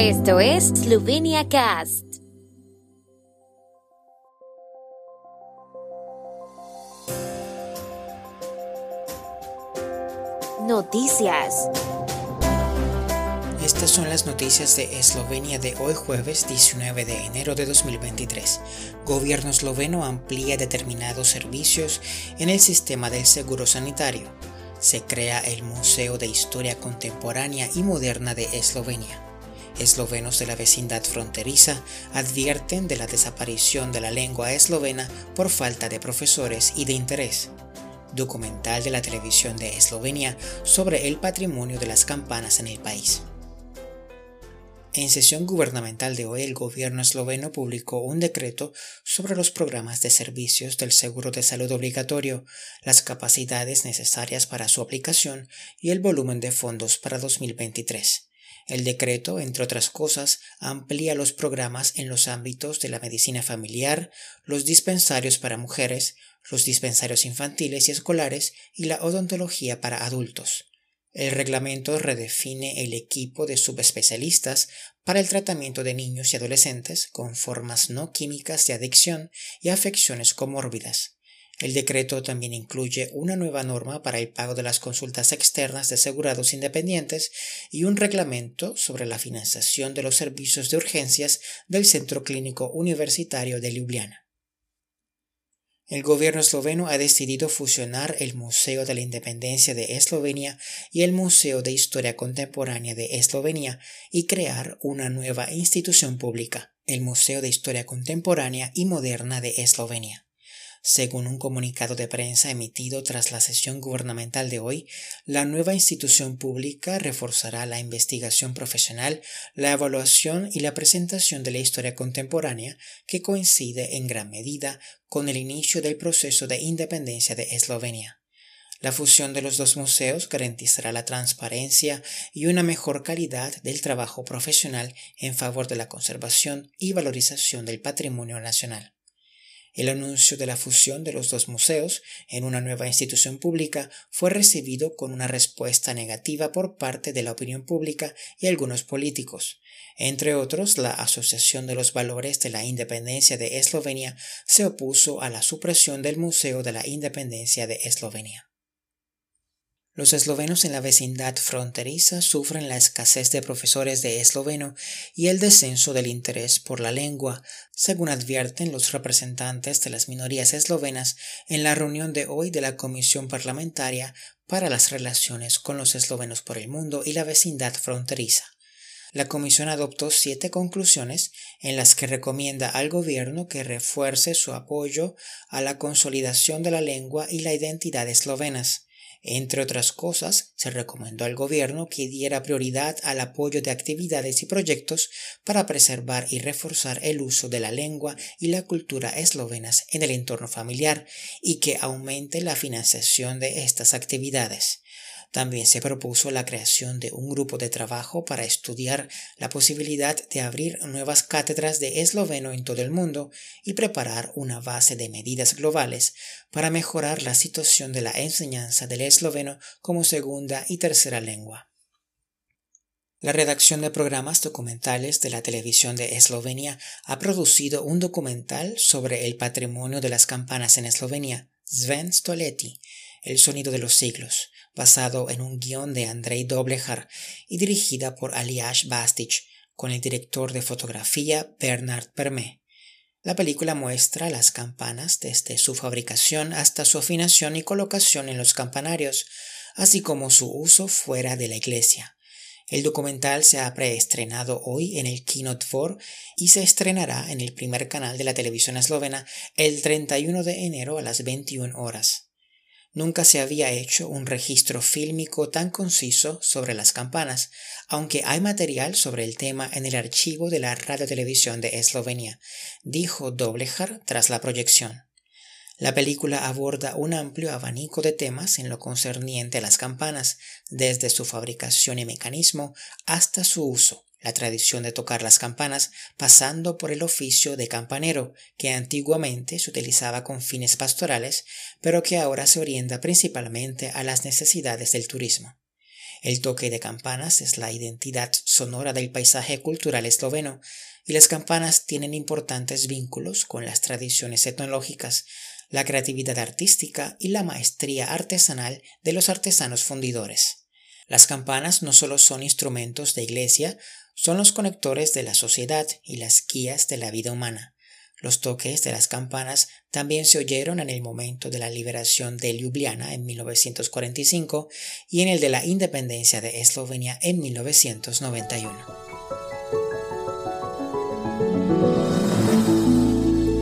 Esto es Slovenia Cast. Noticias. Estas son las noticias de Eslovenia de hoy jueves 19 de enero de 2023. Gobierno esloveno amplía determinados servicios en el sistema del seguro sanitario. Se crea el Museo de Historia Contemporánea y Moderna de Eslovenia. Eslovenos de la vecindad fronteriza advierten de la desaparición de la lengua eslovena por falta de profesores y de interés documental de la televisión de Eslovenia sobre el patrimonio de las campanas en el país. En sesión gubernamental de hoy, el gobierno esloveno publicó un decreto sobre los programas de servicios del seguro de salud obligatorio, las capacidades necesarias para su aplicación y el volumen de fondos para 2023. El decreto, entre otras cosas, amplía los programas en los ámbitos de la medicina familiar, los dispensarios para mujeres, los dispensarios infantiles y escolares y la odontología para adultos. El reglamento redefine el equipo de subespecialistas para el tratamiento de niños y adolescentes con formas no químicas de adicción y afecciones comórbidas. El decreto también incluye una nueva norma para el pago de las consultas externas de asegurados independientes y un reglamento sobre la financiación de los servicios de urgencias del Centro Clínico Universitario de Ljubljana. El gobierno esloveno ha decidido fusionar el Museo de la Independencia de Eslovenia y el Museo de Historia Contemporánea de Eslovenia y crear una nueva institución pública, el Museo de Historia Contemporánea y Moderna de Eslovenia. Según un comunicado de prensa emitido tras la sesión gubernamental de hoy, la nueva institución pública reforzará la investigación profesional, la evaluación y la presentación de la historia contemporánea que coincide en gran medida con el inicio del proceso de independencia de Eslovenia. La fusión de los dos museos garantizará la transparencia y una mejor calidad del trabajo profesional en favor de la conservación y valorización del patrimonio nacional. El anuncio de la fusión de los dos museos en una nueva institución pública fue recibido con una respuesta negativa por parte de la opinión pública y algunos políticos. Entre otros, la Asociación de los Valores de la Independencia de Eslovenia se opuso a la supresión del Museo de la Independencia de Eslovenia. Los eslovenos en la vecindad fronteriza sufren la escasez de profesores de esloveno y el descenso del interés por la lengua, según advierten los representantes de las minorías eslovenas en la reunión de hoy de la Comisión Parlamentaria para las Relaciones con los Eslovenos por el Mundo y la vecindad fronteriza. La comisión adoptó siete conclusiones en las que recomienda al gobierno que refuerce su apoyo a la consolidación de la lengua y la identidad eslovenas entre otras cosas, se recomendó al gobierno que diera prioridad al apoyo de actividades y proyectos para preservar y reforzar el uso de la lengua y la cultura eslovenas en el entorno familiar y que aumente la financiación de estas actividades. También se propuso la creación de un grupo de trabajo para estudiar la posibilidad de abrir nuevas cátedras de esloveno en todo el mundo y preparar una base de medidas globales para mejorar la situación de la enseñanza del esloveno como segunda y tercera lengua. La redacción de programas documentales de la televisión de Eslovenia ha producido un documental sobre el patrimonio de las campanas en Eslovenia, Sven Stoleti, El sonido de los siglos, basado en un guion de Andrei Doblejar y dirigida por Aliash Bastich, con el director de fotografía Bernard Permé. La película muestra las campanas desde su fabricación hasta su afinación y colocación en los campanarios, así como su uso fuera de la iglesia. El documental se ha preestrenado hoy en el Kino 4 y se estrenará en el primer canal de la televisión eslovena el 31 de enero a las 21 horas. Nunca se había hecho un registro fílmico tan conciso sobre las campanas, aunque hay material sobre el tema en el archivo de la radiotelevisión de Eslovenia, dijo Doblejar tras la proyección. La película aborda un amplio abanico de temas en lo concerniente a las campanas, desde su fabricación y mecanismo hasta su uso, la tradición de tocar las campanas pasando por el oficio de campanero, que antiguamente se utilizaba con fines pastorales, pero que ahora se orienta principalmente a las necesidades del turismo. El toque de campanas es la identidad sonora del paisaje cultural esloveno y las campanas tienen importantes vínculos con las tradiciones etnológicas, la creatividad artística y la maestría artesanal de los artesanos fundidores. Las campanas no solo son instrumentos de iglesia, son los conectores de la sociedad y las guías de la vida humana. Los toques de las campanas también se oyeron en el momento de la liberación de Ljubljana en 1945 y en el de la independencia de Eslovenia en 1991.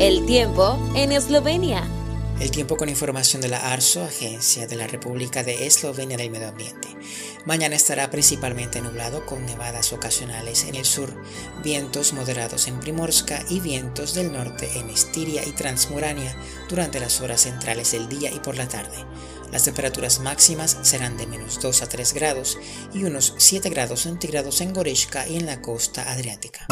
El tiempo en Eslovenia. El tiempo con información de la ARSO, Agencia de la República de Eslovenia del Medio Ambiente. Mañana estará principalmente nublado con nevadas ocasionales en el sur, vientos moderados en Primorska y vientos del norte en Estiria y Transmurania durante las horas centrales del día y por la tarde. Las temperaturas máximas serán de menos 2 a 3 grados y unos 7 grados centígrados en Gorishka y en la costa adriática.